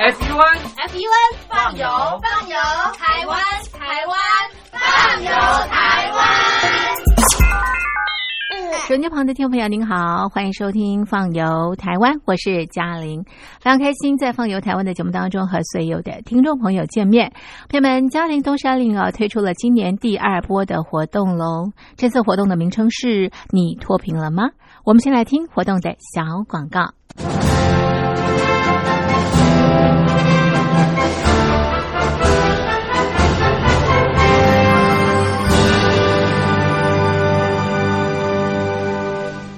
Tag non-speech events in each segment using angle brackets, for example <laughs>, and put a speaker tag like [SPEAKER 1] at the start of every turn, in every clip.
[SPEAKER 1] FUN
[SPEAKER 2] FUN 放油放油，台湾台湾放油台湾。
[SPEAKER 3] 手机旁的听众朋友，您好，欢迎收听《放游台湾》，我是嘉玲，非常开心在《放游台湾》的节目当中和所有的听众朋友见面。朋友们，嘉玲东山岭啊推出了今年第二波的活动喽，这次活动的名称是“你脱贫了吗？”我们先来听活动的小广告。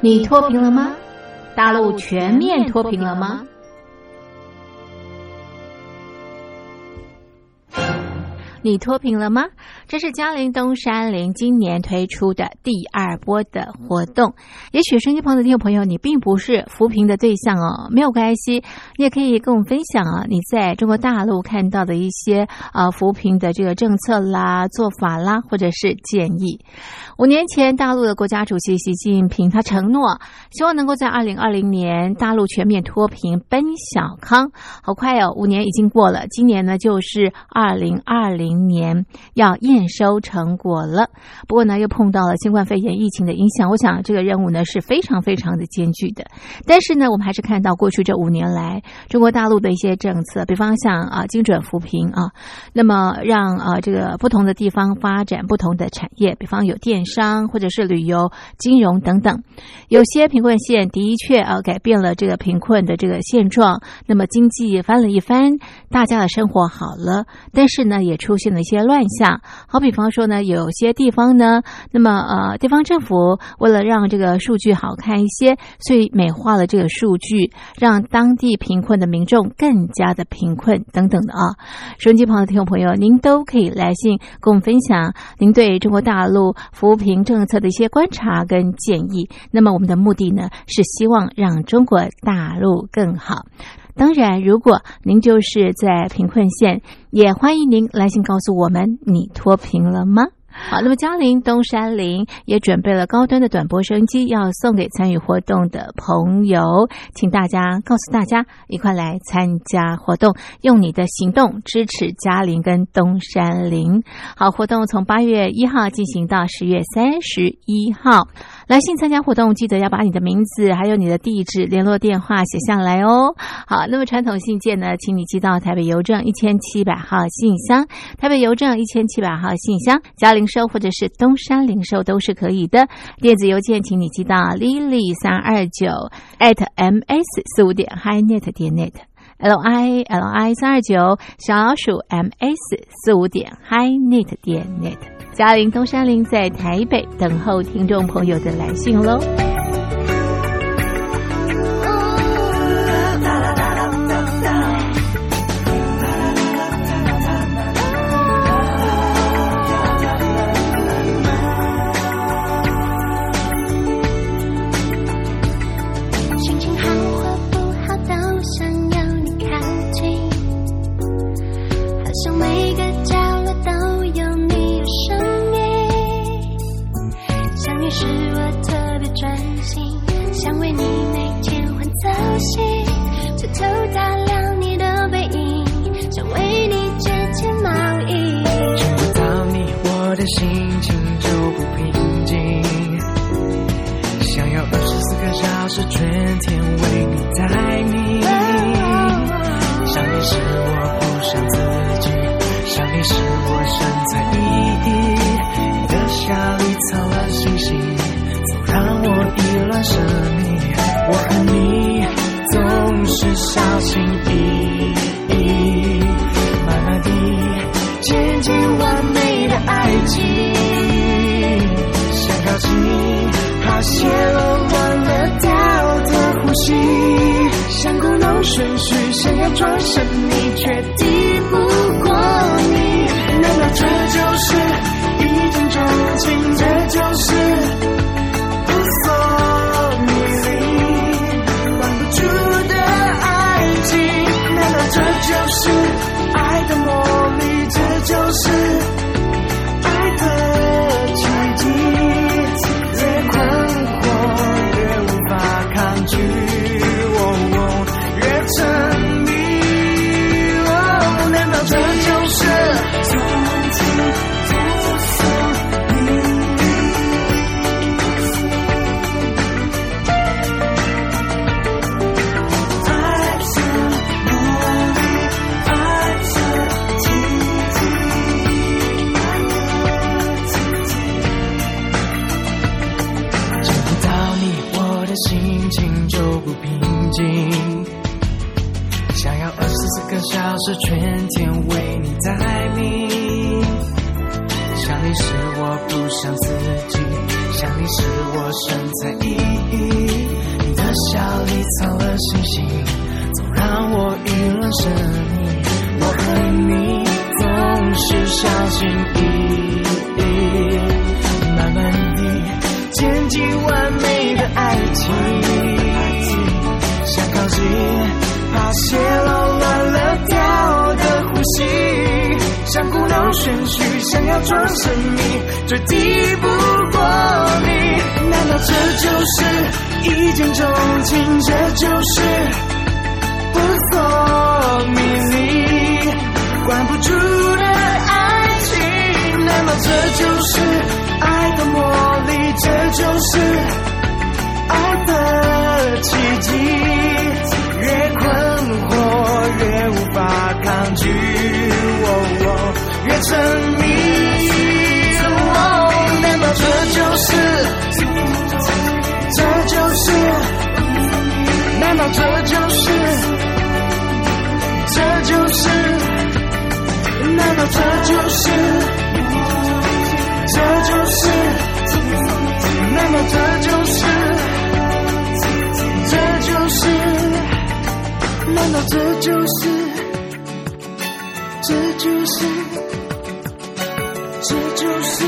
[SPEAKER 3] 你脱贫了吗？大陆全面脱贫了吗？你脱贫了吗？这是嘉陵东山林今年推出的第二波的活动。也许收音机旁的听众朋友，你并不是扶贫的对象哦，没有关系，你也可以跟我们分享啊，你在中国大陆看到的一些啊扶贫的这个政策啦、做法啦，或者是建议。五年前，大陆的国家主席习近平他承诺，希望能够在二零二零年大陆全面脱贫奔小康。好快哦，五年已经过了，今年呢就是二零二零。明年要验收成果了，不过呢，又碰到了新冠肺炎疫情的影响，我想这个任务呢是非常非常的艰巨的。但是呢，我们还是看到过去这五年来中国大陆的一些政策，比方像啊精准扶贫啊，那么让啊这个不同的地方发展不同的产业，比方有电商或者是旅游、金融等等。有些贫困县的确啊改变了这个贫困的这个现状，那么经济翻了一番，大家的生活好了，但是呢也出现了一些乱象。好比方说呢，有些地方呢，那么呃地方政府为了让这个数据好看一些，所以美化了这个数据，让当地贫困的民众更加的贫困等等的啊。收音机旁的听众朋友，您都可以来信跟我们分享您对中国大陆扶贫政策的一些观察跟建议。那么我们的目的呢，是希望让中国大陆更好。当然，如果您就是在贫困县，也欢迎您来信告诉我们，你脱贫了吗？好，那么嘉陵东山林也准备了高端的短波收音机，要送给参与活动的朋友，请大家告诉大家，一块来参加活动，用你的行动支持嘉陵跟东山林。好，活动从八月一号进行到十月三十一号。来信参加活动，记得要把你的名字还有你的地址、联络电话写下来哦。好，那么传统信件呢，请你寄到台北邮政一千七百号信箱，台北邮政一千七百号信箱，嘉陵收或者是东山零售都是可以的。电子邮件，请你寄到 lily 三二九 at ms 四五点 hi net 点 net，l i l i 三二九小老鼠 ms 四五点 highnet 点 net。嘉玲东山林在台北等候听众朋友的来信喽。
[SPEAKER 1] 说什么完美的爱情。想靠近，怕泄露乱了调的呼吸，想故弄玄虚，想要装神秘，最敌不过你。难道这就是一见钟情？这就是扑朔迷离，管不住的爱情？难道这就是爱的魔力？这就是爱的奇迹？越困惑越无法抗拒，哦越沉迷。难道这就是？这就是？难道这就是？这就是？难道这就是？是？这就是？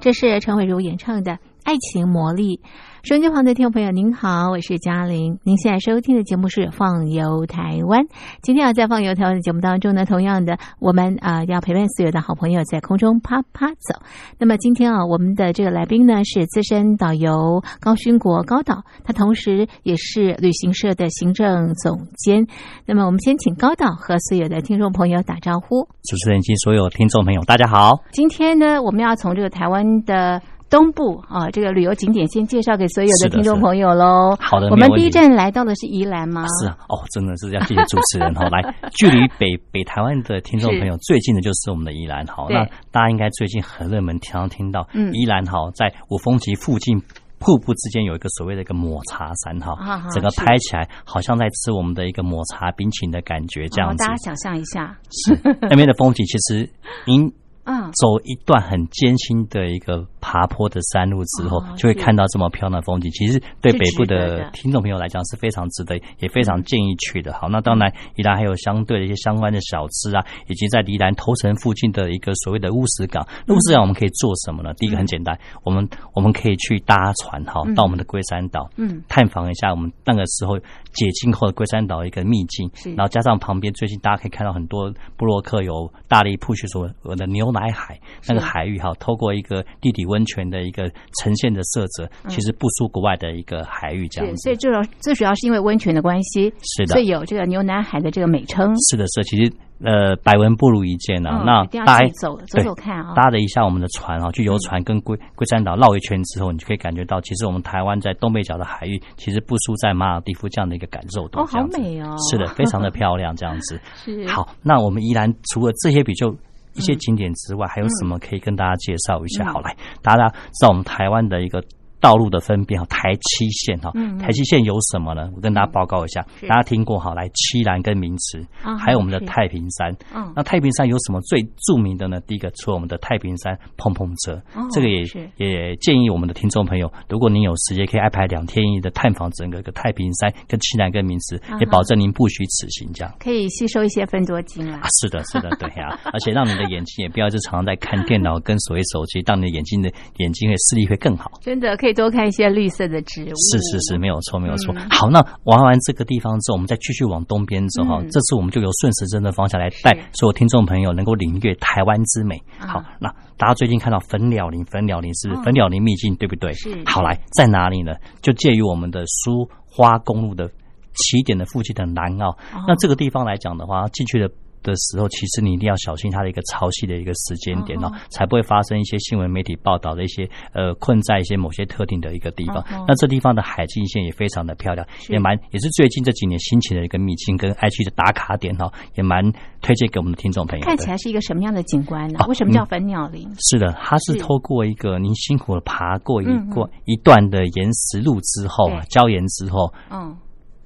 [SPEAKER 1] 这是
[SPEAKER 3] 陈伟茹演唱的《爱情魔力》。收音机旁的听众朋友，您好，我是嘉玲。您现在收听的节目是《放游台湾》。今天啊，在《放游台湾》的节目当中呢，同样的，我们啊要陪伴所有的好朋友在空中啪啪走。那么今天啊，我们的这个来宾呢是资深导游高勋国高导，他同时也是旅行社的行政总监。那么我们先请高导和所有的听众朋友打招呼。
[SPEAKER 4] 主持人及所有听众朋友，大家好。
[SPEAKER 3] 今天呢，我们要从这个台湾的。东部啊，这个旅游景点先介绍给所有的听众朋友喽。
[SPEAKER 4] 好的，
[SPEAKER 3] 我们第一站来到的是宜兰吗？
[SPEAKER 4] 是啊，哦，真的是要谢谢主持人哈。<laughs> 来，距离北北台湾的听众朋友最近的就是我们的宜兰。好，那大家应该最近很热门，常常听到宜兰好在五峰旗附近瀑布之间有一个所谓的一个抹茶山哈，整个拍起来好像在吃我们的一个抹茶冰淇淋的感觉这样子。
[SPEAKER 3] 大家想象一下，
[SPEAKER 4] 是那边的风景其实您。<laughs> 嗯，走一段很艰辛的一个爬坡的山路之后，就会看到这么漂亮的风景。其实对北部的听众朋友来讲是非常值得，也非常建议去的。好，那当然宜兰还有相对的一些相关的小吃啊，以及在宜兰头城附近的一个所谓的乌石港。乌石港我们可以做什么呢？第一个很简单，我们我们可以去搭船哈，到我们的龟山岛，嗯，探访一下我们那个时候解禁后的龟山岛一个秘境。然后加上旁边最近大家可以看到很多布洛克有大力 push 所的牛奶海，那个海域哈，透过一个地底温泉的一个呈现的色泽，其实不输国外的一个海域这样子。
[SPEAKER 3] 所以这种最主要是因为温泉的关系，
[SPEAKER 4] 是的，
[SPEAKER 3] 所以有这个牛南海的这个美称。
[SPEAKER 4] 是的，是其实呃，百闻不如一见啊。那
[SPEAKER 3] 大家走走走看啊，
[SPEAKER 4] 搭了一下我们的船啊，去游船跟龟龟山岛绕一圈之后，你就可以感觉到，其实我们台湾在东北角的海域，其实不输在马尔地夫这样的一个感受度。
[SPEAKER 3] 哦，好美哦！
[SPEAKER 4] 是的，非常的漂亮，这样子。<laughs>
[SPEAKER 3] 是
[SPEAKER 4] 好，那我们依然除了这些比较。一些景点之外，还有什么可以跟大家介绍一下？好，来，大家知道我们台湾的一个。道路的分辨哈，台七线哈，台七线有什么呢？我跟大家报告一下，大家听过哈？来，七兰跟名池，还有我们的太平山。那太平山有什么最著名的呢？第一个，除了我们的太平山碰碰车，这个也也建议我们的听众朋友，如果您有时间，可以安排两天一的探访整个一个太平山跟七兰跟名池，也保证您不虚此行。这样
[SPEAKER 3] 可以吸收一些分多精啊！
[SPEAKER 4] 是的，是的，对呀，而且让你的眼睛也不要就常常在看电脑跟所谓手机，让你的眼睛的眼睛的视力会更好。<laughs>
[SPEAKER 3] 真的可以。多看一些绿色的植物，
[SPEAKER 4] 是是是，没有错没有错。好，那玩完这个地方之后，我们再继续往东边走哈。这次我们就由顺时针的方向来带所有听众朋友能够领略台湾之美。好，那大家最近看到粉鸟林，粉鸟林是粉鸟林秘境，对不对？
[SPEAKER 3] 是。
[SPEAKER 4] 好，来在哪里呢？就介于我们的苏花公路的起点的附近的南澳。那这个地方来讲的话，进去的。的时候，其实你一定要小心它的一个潮汐的一个时间点哦，才不会发生一些新闻媒体报道的一些呃困在一些某些特定的一个地方。那这地方的海境线也非常的漂亮，也蛮也是最近这几年兴起的一个秘境跟爱去的打卡点哦，也蛮推荐给我们的听众朋友。
[SPEAKER 3] 看起来是一个什么样的景观呢？为什么叫粉鸟林？
[SPEAKER 4] 是的，它是透过一个您辛苦的爬过一过一段的岩石路之后啊，礁岩之后，嗯。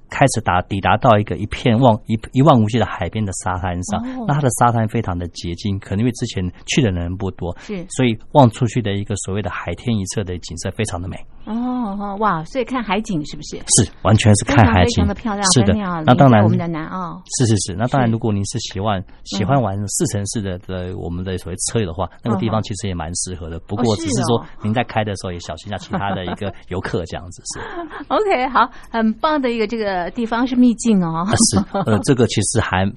[SPEAKER 4] 开始达抵达到一个一片望一一望无际的海边的沙滩上，那它的沙滩非常的洁净，可能因为之前去的人不多，
[SPEAKER 3] 是，
[SPEAKER 4] 所以望出去的一个所谓的海天一色的景色非常的美。
[SPEAKER 3] 哦哇，所以看海景是不是？
[SPEAKER 4] 是，完全是看海景，
[SPEAKER 3] 非常的漂亮，
[SPEAKER 4] 是的。那当然，
[SPEAKER 3] 我们的南澳
[SPEAKER 4] 是是是。那当然，如果您是喜欢喜欢玩四城市的的我们的所谓车友的话，那个地方其实也蛮适合的。不过只是说您在开的时候也小心一下其他的一个游客这样子 <laughs> 是。
[SPEAKER 3] OK，好，很棒的一个这个地方是秘境哦。
[SPEAKER 4] 是，呃，这个其实还。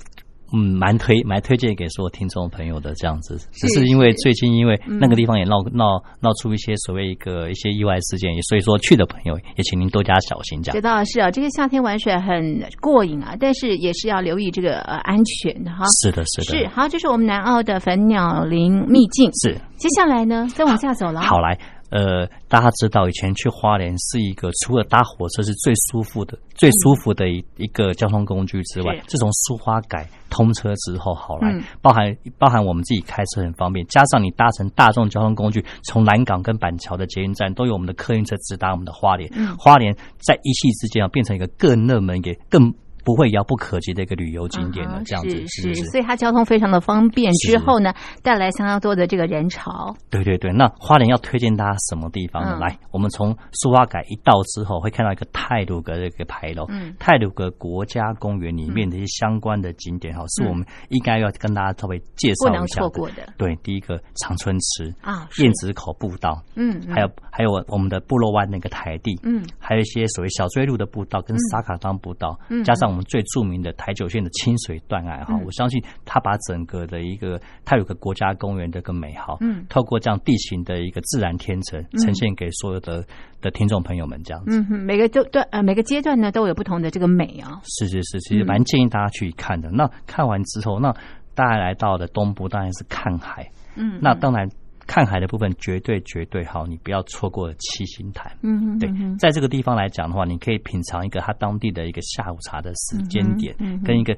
[SPEAKER 4] 嗯，蛮推蛮推荐给所有听众朋友的这样子，只是因为最近因为那个地方也闹闹闹出一些所谓一个一些意外事件，所以说去的朋友也请您多加小心。这样
[SPEAKER 3] 知道是啊，这个夏天玩水很过瘾啊，但是也是要留意这个呃安全的哈。
[SPEAKER 4] 是的，是
[SPEAKER 3] 的。是好，这是我们南澳的粉鸟林秘境。
[SPEAKER 4] 是，
[SPEAKER 3] 接下来呢，再往下走了。
[SPEAKER 4] 好来。呃，大家知道以前去花莲是一个除了搭火车是最舒服的、最舒服的一一个交通工具之外，自从苏花改通车之后，好来包含包含我们自己开车很方便，加上你搭乘大众交通工具，从南港跟板桥的捷运站都有我们的客运车直达我们的花莲，花莲在一夕之间啊变成一个更热门、也更。不会遥不可及的一个旅游景点的这样子，
[SPEAKER 3] 是是，所以它交通非常的方便。之后呢，带来相当多的这个人潮。
[SPEAKER 4] 对对对，那花莲要推荐大家什么地方呢？来，我们从苏花改一到之后，会看到一个泰鲁阁的一个牌楼。嗯，泰鲁阁国家公园里面的一些相关的景点哈，是我们应该要跟大家稍微介绍一下
[SPEAKER 3] 的。
[SPEAKER 4] 对，第一个长春池啊，燕子口步道，嗯，还有还有我们的部落湾那个台地，嗯，还有一些所谓小追路的步道跟沙卡当步道，嗯，加上。最著名的台九线的清水断崖哈，我相信它把整个的一个它有个国家公园的个美好，嗯，透过这样地形的一个自然天成，呈现给所有的的听众朋友们这样子。
[SPEAKER 3] 嗯，每个都段呃每个阶段呢都有不同的这个美啊。
[SPEAKER 4] 是是是，其实蛮建议大家去看的。那看完之后，那大家来到的东部当然是看海，嗯，那当然。看海的部分绝对绝对好，你不要错过七星潭。嗯，对，在这个地方来讲的话，你可以品尝一个它当地的一个下午茶的时间点，跟一个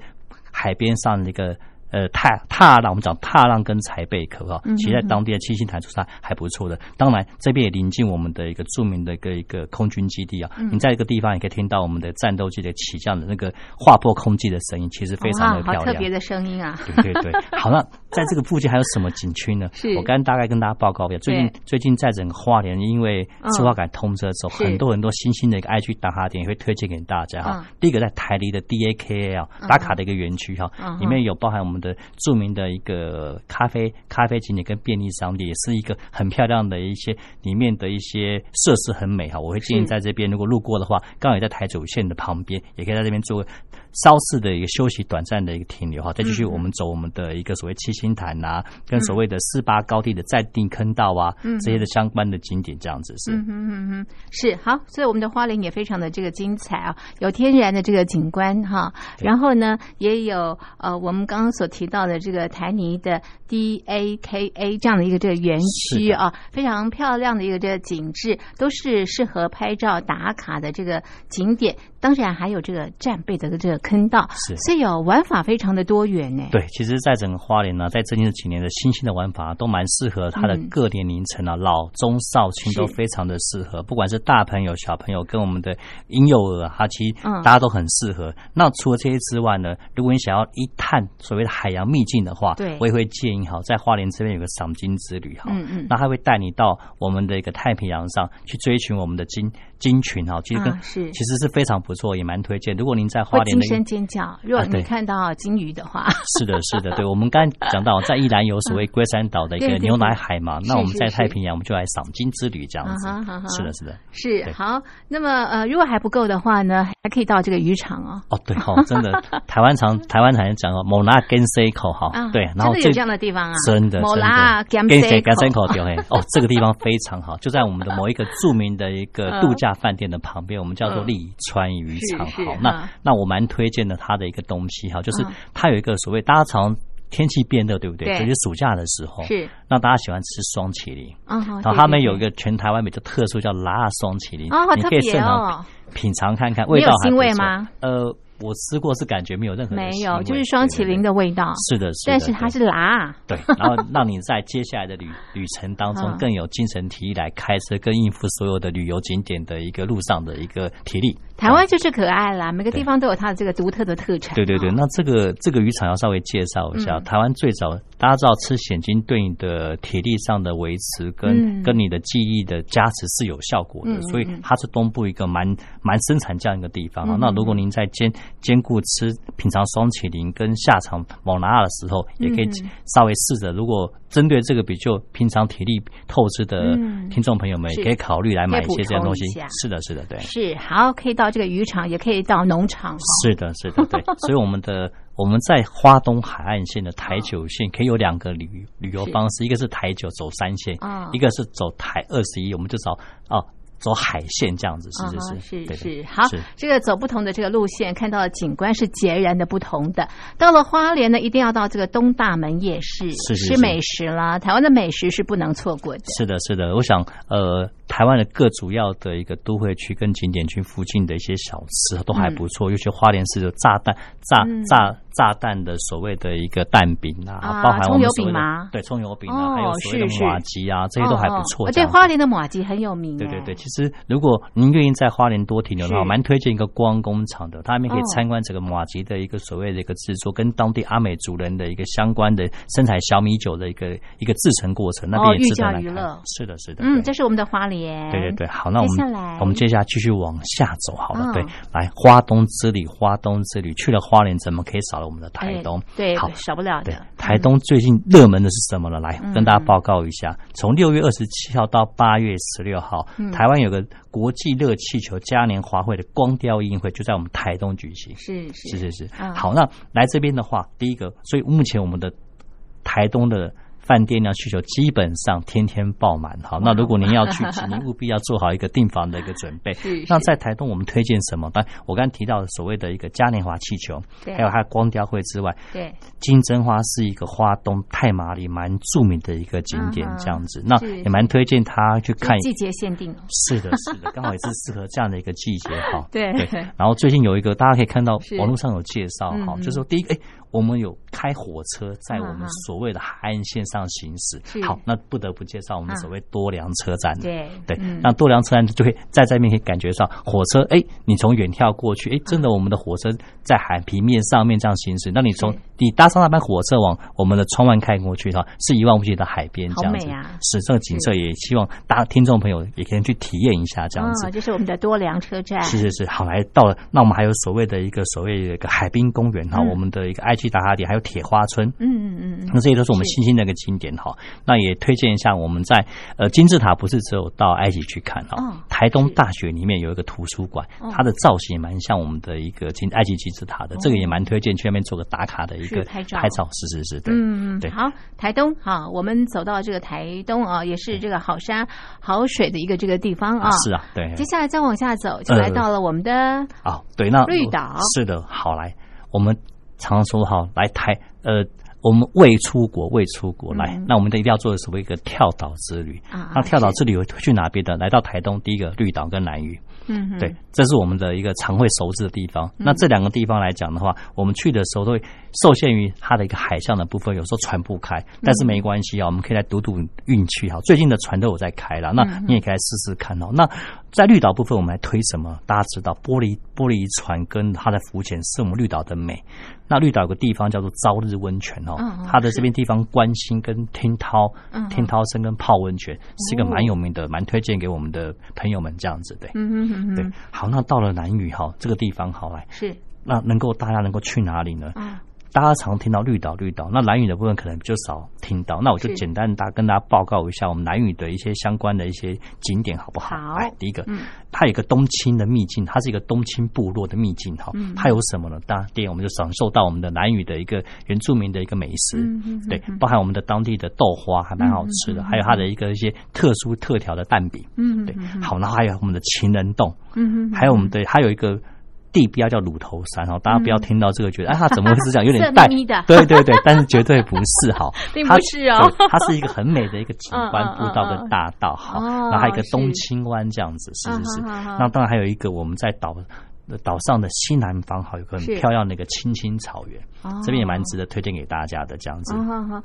[SPEAKER 4] 海边上的一个。呃，踏踏浪，我们讲踏浪跟柴贝壳哈，其实在当地的七星潭出差还不错的。当然，这边也临近我们的一个著名的一个一个空军基地啊。你在一个地方也可以听到我们的战斗机的起降的那个划破空气的声音，其实非常的漂亮。
[SPEAKER 3] 特别的声音啊！
[SPEAKER 4] 对对对。<laughs> 好了，在这个附近还有什么景区呢？
[SPEAKER 3] 是
[SPEAKER 4] 我刚大概跟大家报告一下。最近最近在整个花莲，因为赤花改通车之后，很多很多新兴的一个 I G 打卡点也会推荐给大家哈。第一个在台里的 D A K A L 打卡的一个园区哈，里面有包含我们的著名的。的一个咖啡咖啡景点跟便利商店，也是一个很漂亮的一些里面的一些设施很美哈。我会建议在这边如果路过的话，刚好也在台九线的旁边，也可以在这边做稍事的一个休息、短暂的一个停留哈。再继续我们走我们的一个所谓七星潭呐，跟所谓的四八高地的在地坑道啊这些的相关的景点，这样子是。嗯嗯
[SPEAKER 3] 嗯，是好。所以我们的花莲也非常的这个精彩啊，有天然的这个景观哈，然后呢也有呃我们刚刚所提到的这个。台泥的 D A K A 这样的一个这个园区啊，非常漂亮的一个这个景致，都是适合拍照打卡的这个景点。当然还有这个战备的这个坑道，
[SPEAKER 4] 是，
[SPEAKER 3] 所以有玩法非常的多元呢。
[SPEAKER 4] 对，其实，在整个花莲呢，在最近这几年的新兴的玩法都蛮适合它的各年龄层啊，老中少青都非常的适合。不管是大朋友、小朋友，跟我们的婴幼儿，哈，其实大家都很适合。那除了这些之外呢，如果你想要一探所谓的海洋秘境的话，
[SPEAKER 3] 对，
[SPEAKER 4] 我也会建议哈，在花莲这边有个赏金之旅哈，嗯嗯，那他会带你到我们的一个太平洋上去追寻我们的金。金群哈，其实跟
[SPEAKER 3] 是
[SPEAKER 4] 其实是非常不错，也蛮推荐。如果您在花莲，
[SPEAKER 3] 惊声尖叫。如果你看到金鱼的话，<laughs>
[SPEAKER 4] 是的，是的，对。我们刚讲到，在宜兰有所谓龟山岛的一个牛奶海嘛，那我们在太平洋，我们就来赏金之旅这样子。是的，是的，
[SPEAKER 3] 是好。那么呃，如果还不够的话呢，还可以到这个渔场哦。
[SPEAKER 4] 哦，对哦，真的，<laughs> 台湾常台湾常讲哦，某拉跟 C 口哈，对，然后
[SPEAKER 3] 有这样的地方啊，
[SPEAKER 4] 真的，
[SPEAKER 3] 某拉跟
[SPEAKER 4] C 口对，哦，这个地方非常好，<laughs> 就在我们的某一个著名的一个度假饭店的旁边。我们叫做利川渔场，好，那那我蛮推荐的，他的一个东西哈，就是他有一个所谓大家常天气变热，对不对？尤其暑假的时候，
[SPEAKER 3] 是
[SPEAKER 4] 那大家喜欢吃双麒麟，然后他们有一个全台湾比较特殊叫辣双麒麟，你可以现场品尝看看，味道
[SPEAKER 3] 腥味吗？
[SPEAKER 4] 呃。我吃过是感觉没有任何
[SPEAKER 3] 没有，就是双麒麟的味道。
[SPEAKER 4] 是的，
[SPEAKER 3] 但是它是辣。
[SPEAKER 4] 对，然后让你在接下来的旅旅程当中更有精神体力来开车，跟应付所有的旅游景点的一个路上的一个体力。
[SPEAKER 3] 台湾就是可爱啦，每个地方都有它的这个独特的特产。
[SPEAKER 4] 对对对，那这个这个渔场要稍微介绍一下，台湾最早大家知道吃鲜金对你的体力上的维持跟跟你的记忆的加持是有效果的，所以它是东部一个蛮蛮生产这样一个地方啊。那如果您在兼兼顾吃品尝双麒麟跟下场蒙拿的时候，也可以稍微试着，如果针对这个比较平常体力透支的听众朋友们，也可以考虑来买一些这样东西。是的，是的，对。
[SPEAKER 3] 是好，可以到这个渔场，也可以到农场。
[SPEAKER 4] 是的，是的，对。<laughs> 所以我们的我们在花东海岸线的台九线可以有两个旅旅游方式，一个是台九走三线，一个是走台二十一，我们就找哦。走海线这样子，是是
[SPEAKER 3] 是是是好。这个走不同的这个路线，看到的景观是截然的不同的。到了花莲呢，一定要到这个东大门夜市吃美食啦。台湾的美食是不能错过的。
[SPEAKER 4] 是的，是的。我想，呃，台湾的各主要的一个都会区跟景点区附近的一些小吃都还不错，尤其花莲市的炸弹炸炸。炸弹的所谓的一个蛋饼啊，包含
[SPEAKER 3] 葱油饼吗？
[SPEAKER 4] 对，葱油饼啊，还有所谓的马吉啊，这些都还不错。
[SPEAKER 3] 对，花莲的马吉很有名。
[SPEAKER 4] 对对对，其实如果您愿意在花莲多停留的话，蛮推荐一个光工厂的，它那边可以参观这个马吉的一个所谓的一个制作，跟当地阿美族人的一个相关的生产小米酒的一个一个制成过程，那边也值得来看。是的，是的。
[SPEAKER 3] 嗯，这是我们的花莲。
[SPEAKER 4] 对对对，好，那我们我们接下来继续往下走，好了，对，来花东之旅，花东之旅去了花莲，怎么可以少了我们的台东？
[SPEAKER 3] 对，好少不了的。
[SPEAKER 4] 台东最近热门的是什么呢？来跟大家报告一下，从六月二十七号到八月十六号，台湾有个国际热气球嘉年华会的光雕音会，就在我们台东举行。
[SPEAKER 3] 是
[SPEAKER 4] 是是是。好，那来这边的话，第一个，所以目前我们的台东的。饭店呢需求基本上天天爆满，好，那如果您要去，请您务必要做好一个订房的一个准备。<laughs> 那在台东我们推荐什么？但我刚刚提到的所谓的一个嘉年华气球，还有它光雕会之外，
[SPEAKER 3] 对，
[SPEAKER 4] 金针花是一个花东太麻里蛮著名的一个景点，这样子，那也蛮推荐他去看。
[SPEAKER 3] 季节限定，
[SPEAKER 4] 是的，<laughs> 是的，刚好也是适合这样的一个季节，哈。<laughs>
[SPEAKER 3] 对对。
[SPEAKER 4] 然后最近有一个大家可以看到网络上有介绍，哈，就是说第一个，哎。我们有开火车在我们所谓的海岸线上行驶，好，那不得不介绍我们所谓多良车站。
[SPEAKER 3] 对
[SPEAKER 4] 对，那多良车站就会在这面可以感觉上火车，哎，你从远眺过去，哎，真的我们的火车在海平面上面这样行驶。那你从你搭上那班火车往我们的窗外看过去的话，是一望无际的海边，这样子，是这个景色也希望大家听众朋友也可以去体验一下这样子。
[SPEAKER 3] 这是我们的多良车站。
[SPEAKER 4] 是是是，好，来到了，那我们还有所谓的一个所谓的一个海滨公园哈，我们的一个爱。去打卡点还有铁花村，
[SPEAKER 3] 嗯嗯嗯，
[SPEAKER 4] 那这些都是我们新兴的一个景点哈。那也推荐一下，我们在呃金字塔不是只有到埃及去看哈，台东大学里面有一个图书馆，它的造型也蛮像我们的一个金埃及金字塔的，这个也蛮推荐去那边做个打卡的一个
[SPEAKER 3] 拍照，
[SPEAKER 4] 拍照是是是，
[SPEAKER 3] 嗯嗯对。好，台东好，我们走到这个台东啊，也是这个好山好水的一个这个地方啊，
[SPEAKER 4] 是啊，对。
[SPEAKER 3] 接下来再往下走，就来到了我们的
[SPEAKER 4] 啊，对，那
[SPEAKER 3] 绿岛
[SPEAKER 4] 是的，好来我们。常说哈来台，呃，我们未出国，未出国来，那我们一定要做的所谓一个跳岛之旅。啊那跳岛之旅会去哪边的？来到台东，第一个绿岛跟南屿。
[SPEAKER 3] 嗯，
[SPEAKER 4] 对，这是我们的一个常会熟知的地方。那这两个地方来讲的话，我们去的时候都会受限于它的一个海象的部分，有时候船不开，但是没关系啊，我们可以来赌赌运气哈。最近的船都有在开了，那你也可以来试试看哦。那在绿岛部分，我们来推什么？大家知道，玻璃玻璃船跟它的浮潜是我们绿岛的美。那绿岛有个地方叫做朝日温泉哦，它的这边地方关心跟听涛、听涛声跟泡温泉是一个蛮有名的，蛮推荐给我们的朋友们这样子对。对，好，那到了南屿哈这个地方好来
[SPEAKER 3] 是，
[SPEAKER 4] 那能够大家能够去哪里呢？大家常听到绿岛，绿岛，那蓝屿的部分可能比较少听到。那我就简单大跟大家报告一下我们蓝屿的一些相关的一些景点，好不好？
[SPEAKER 3] 好。
[SPEAKER 4] 第一个，它有一个冬青的秘境，它是一个冬青部落的秘境，哈。它有什么呢？当然，第一，我们就享受到我们的蓝屿的一个原住民的一个美食，对，包含我们的当地的豆花，还蛮好吃的。还有它的一个一些特殊特调的蛋饼，
[SPEAKER 3] 嗯，
[SPEAKER 4] 对。好，然后还有我们的情人洞，
[SPEAKER 3] 嗯
[SPEAKER 4] 还有我们的还有一个。地标叫乳头山哦，大家不要听到这个觉得，哎，它怎么会是这样？有点 <laughs> 带，<laughs> 对对对，但是绝对不是哈，<laughs>
[SPEAKER 3] 并不是哦，
[SPEAKER 4] 它是一个很美的一个景观步道跟大道哈，然后还有一个东青湾这样子，是。是是。那当然还有一个我们在岛岛上的西南方，哈有个很漂亮的一个青青草原，这边也蛮值得推荐给大家的这样子。
[SPEAKER 3] 好好，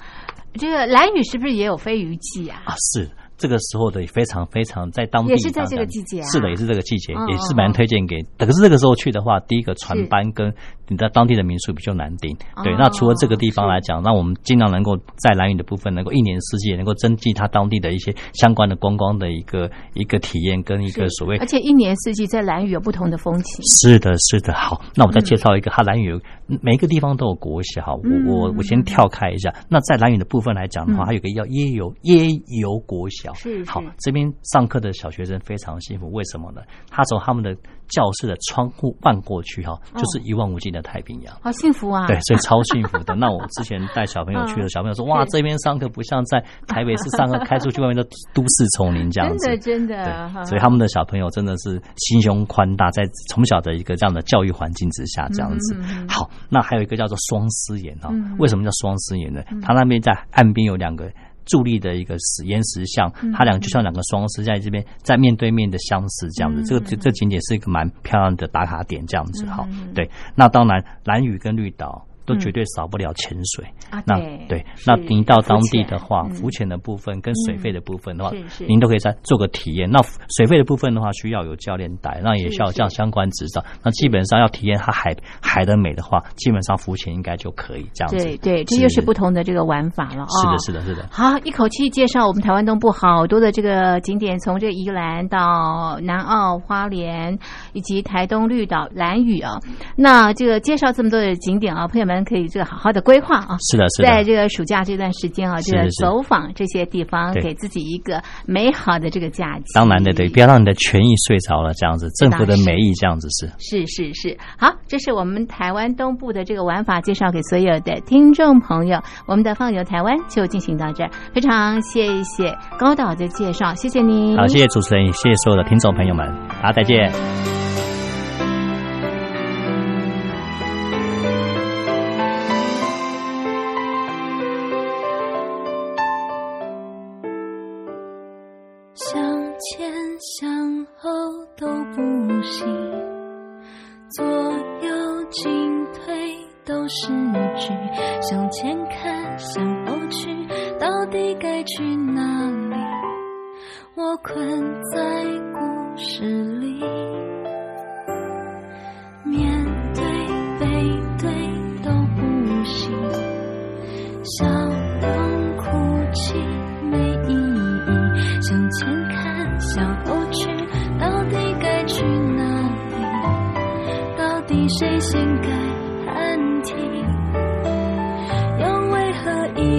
[SPEAKER 3] 这个蓝屿是不是也有飞鱼季啊？
[SPEAKER 4] 啊，是。这个时候的非常非常在当地
[SPEAKER 3] 也是在这个季节，
[SPEAKER 4] 是的，也是这个季节，也是蛮推荐给。可是这个时候去的话，第一个船班跟你在当地的民宿比较难订。对，那除了这个地方来讲，那我们尽量能够在蓝屿的部分，能够一年四季也能够增进它当地的一些相关的观光的一个一个体验跟一个所谓。
[SPEAKER 3] 而且一年四季在蓝屿有不同的风情。
[SPEAKER 4] 是的，是的。好，那我再介绍一个，它蓝屿每一个地方都有国小。我我我先跳开一下。那在蓝屿的部分来讲的话，还有个叫椰油椰油国小。
[SPEAKER 3] 是
[SPEAKER 4] 好，这边上课的小学生非常幸福，为什么呢？他从他们的教室的窗户望过去，哈，就是一望无际的太平洋，
[SPEAKER 3] 好幸福啊！
[SPEAKER 4] 对，所以超幸福的。那我之前带小朋友去的小朋友说，哇，这边上课不像在台北市上课，开出去外面的都市丛林这样子，
[SPEAKER 3] 真的真的。
[SPEAKER 4] 对，所以他们的小朋友真的是心胸宽大，在从小的一个这样的教育环境之下，这样子。好，那还有一个叫做双狮岩哈，为什么叫双狮岩呢？他那边在岸边有两个。伫立的一个石岩石像，它两个就像两个双狮在这边在面对面的相似这样子，这个这这景点是一个蛮漂亮的打卡点这样子哈。对，那当然蓝屿跟绿岛。都绝对少不了潜水。那对，那您到当地的话，浮潜的部分跟水费的部分的话，您都可以再做个体验。那水费的部分的话，需要有教练带，那也需要这样相关执照。那基本上要体验它海海的美的话，基本上浮潜应该就可以这样子。
[SPEAKER 3] 对对，这就是不同的这个玩法了。
[SPEAKER 4] 是的，是的，是的。
[SPEAKER 3] 好，一口气介绍我们台湾东部好多的这个景点，从这宜兰到南澳花莲，以及台东绿岛蓝屿啊。那这个介绍这么多的景点啊，朋友们。可以这个好好的规划啊，
[SPEAKER 4] 是的，是的，
[SPEAKER 3] 在这个暑假这段时间啊，这个走访这些地方，给自己一个美好的这个假期。
[SPEAKER 4] 当然的，对，不要让你的权益睡着了，这样子，政府的美意这样子是。
[SPEAKER 3] 是是是，好，这是我们台湾东部的这个玩法介绍给所有的听众朋友。我们的放游台湾就进行到这儿，非常谢谢高导的介绍，谢谢您。
[SPEAKER 4] 好，谢谢主持人，谢谢所有的听众朋友们，好，再见。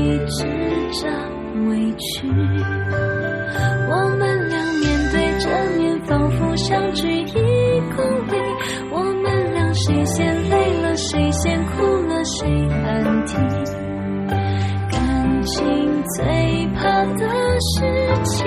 [SPEAKER 5] 一直找委屈，我们俩面对着面，仿佛相距一公里。我们俩谁先累了，谁先哭了，谁喊停。感情最怕的事情。